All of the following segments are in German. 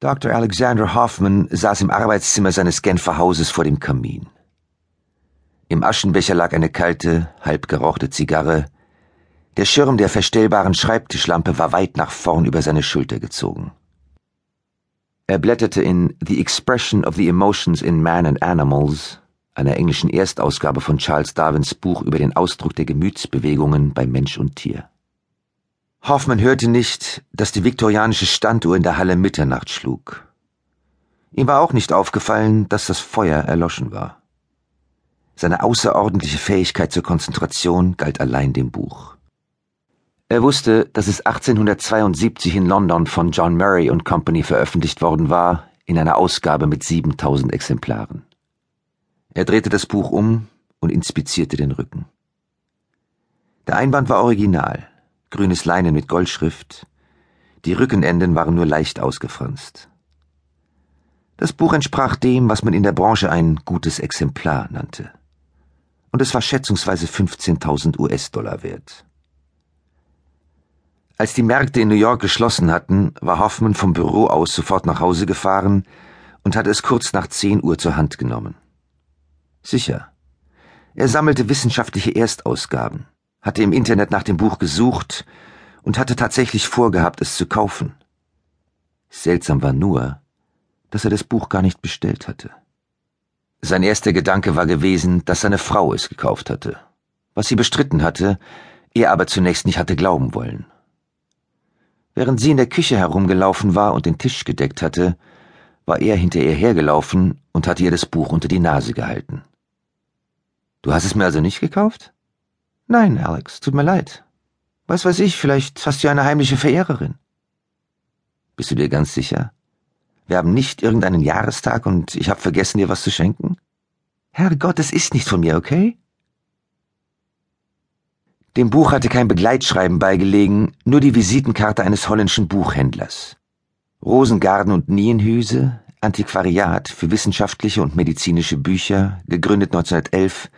Dr. Alexander Hoffman saß im Arbeitszimmer seines Genfer Hauses vor dem Kamin. Im Aschenbecher lag eine kalte, halb gerauchte Zigarre. Der Schirm der verstellbaren Schreibtischlampe war weit nach vorn über seine Schulter gezogen. Er blätterte in The Expression of the Emotions in Man and Animals, einer englischen Erstausgabe von Charles Darwins Buch über den Ausdruck der Gemütsbewegungen bei Mensch und Tier. Hoffmann hörte nicht, dass die viktorianische Standuhr in der Halle Mitternacht schlug. Ihm war auch nicht aufgefallen, dass das Feuer erloschen war. Seine außerordentliche Fähigkeit zur Konzentration galt allein dem Buch. Er wusste, dass es 1872 in London von John Murray und Company veröffentlicht worden war, in einer Ausgabe mit 7000 Exemplaren. Er drehte das Buch um und inspizierte den Rücken. Der Einband war original, grünes Leinen mit Goldschrift. Die Rückenenden waren nur leicht ausgefranst. Das Buch entsprach dem, was man in der Branche ein gutes Exemplar nannte. Und es war schätzungsweise 15.000 US-Dollar wert. Als die Märkte in New York geschlossen hatten, war Hoffman vom Büro aus sofort nach Hause gefahren und hatte es kurz nach 10 Uhr zur Hand genommen. Sicher. Er sammelte wissenschaftliche Erstausgaben hatte im Internet nach dem Buch gesucht und hatte tatsächlich vorgehabt, es zu kaufen. Seltsam war nur, dass er das Buch gar nicht bestellt hatte. Sein erster Gedanke war gewesen, dass seine Frau es gekauft hatte, was sie bestritten hatte, er aber zunächst nicht hatte glauben wollen. Während sie in der Küche herumgelaufen war und den Tisch gedeckt hatte, war er hinter ihr hergelaufen und hatte ihr das Buch unter die Nase gehalten. Du hast es mir also nicht gekauft? Nein, Alex, tut mir leid. Was weiß ich, vielleicht hast du eine heimliche Verehrerin. Bist du dir ganz sicher? Wir haben nicht irgendeinen Jahrestag und ich habe vergessen, dir was zu schenken? Herrgott, es ist nicht von mir, okay? Dem Buch hatte kein Begleitschreiben beigelegen, nur die Visitenkarte eines holländischen Buchhändlers. Rosengarten und Nienhüse, Antiquariat für wissenschaftliche und medizinische Bücher, gegründet 1911,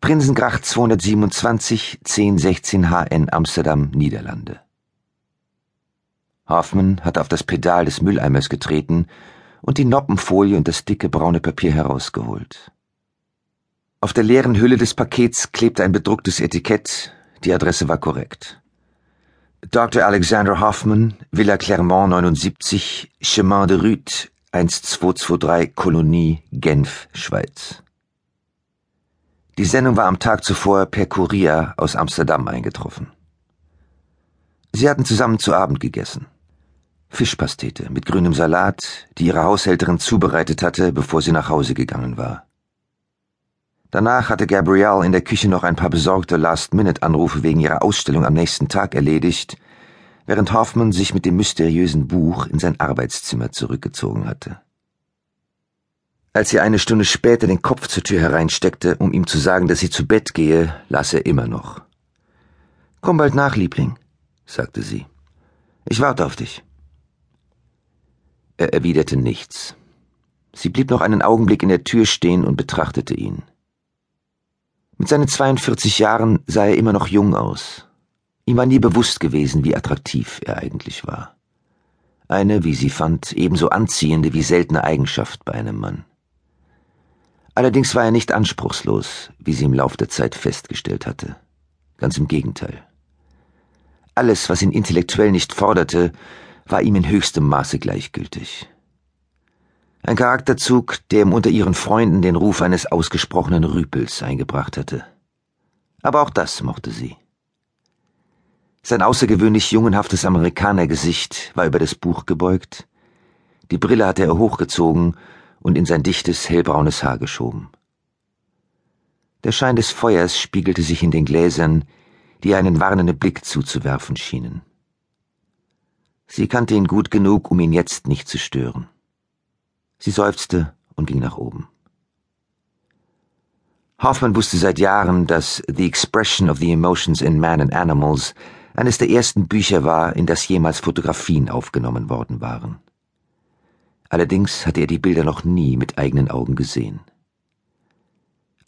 Prinsengracht 227 1016 HN Amsterdam, Niederlande. Hoffmann hatte auf das Pedal des Mülleimers getreten und die Noppenfolie und das dicke braune Papier herausgeholt. Auf der leeren Hülle des Pakets klebte ein bedrucktes Etikett, die Adresse war korrekt. Dr. Alexander Hoffmann, Villa Clermont 79, Chemin de Rüth, 1223, Kolonie, Genf, Schweiz. Die Sendung war am Tag zuvor per Kurier aus Amsterdam eingetroffen. Sie hatten zusammen zu Abend gegessen. Fischpastete mit grünem Salat, die ihre Haushälterin zubereitet hatte, bevor sie nach Hause gegangen war. Danach hatte Gabrielle in der Küche noch ein paar besorgte Last-Minute-Anrufe wegen ihrer Ausstellung am nächsten Tag erledigt, während Hoffmann sich mit dem mysteriösen Buch in sein Arbeitszimmer zurückgezogen hatte. Als sie eine Stunde später den Kopf zur Tür hereinsteckte, um ihm zu sagen, dass sie zu Bett gehe, las er immer noch. Komm bald nach, Liebling, sagte sie. Ich warte auf dich. Er erwiderte nichts. Sie blieb noch einen Augenblick in der Tür stehen und betrachtete ihn. Mit seinen 42 Jahren sah er immer noch jung aus. Ihm war nie bewusst gewesen, wie attraktiv er eigentlich war. Eine, wie sie fand, ebenso anziehende wie seltene Eigenschaft bei einem Mann. Allerdings war er nicht anspruchslos, wie sie im Lauf der Zeit festgestellt hatte. Ganz im Gegenteil. Alles, was ihn intellektuell nicht forderte, war ihm in höchstem Maße gleichgültig. Ein Charakterzug, der ihm unter ihren Freunden den Ruf eines ausgesprochenen Rüpels eingebracht hatte. Aber auch das mochte sie. Sein außergewöhnlich jungenhaftes Amerikanergesicht war über das Buch gebeugt, die Brille hatte er hochgezogen und in sein dichtes, hellbraunes Haar geschoben. Der Schein des Feuers spiegelte sich in den Gläsern, die einen warnenden Blick zuzuwerfen schienen. Sie kannte ihn gut genug, um ihn jetzt nicht zu stören. Sie seufzte und ging nach oben. Hoffmann wusste seit Jahren, dass The Expression of the Emotions in Man and Animals eines der ersten Bücher war, in das jemals Fotografien aufgenommen worden waren. Allerdings hatte er die Bilder noch nie mit eigenen Augen gesehen.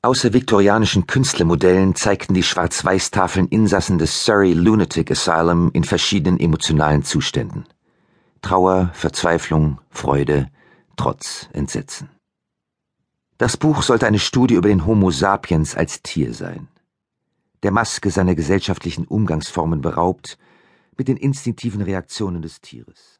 Außer viktorianischen Künstlermodellen zeigten die Schwarz-Weiß-Tafeln Insassen des Surrey Lunatic Asylum in verschiedenen emotionalen Zuständen. Trauer, Verzweiflung, Freude, Trotz, Entsetzen. Das Buch sollte eine Studie über den Homo sapiens als Tier sein. Der Maske seiner gesellschaftlichen Umgangsformen beraubt, mit den instinktiven Reaktionen des Tieres.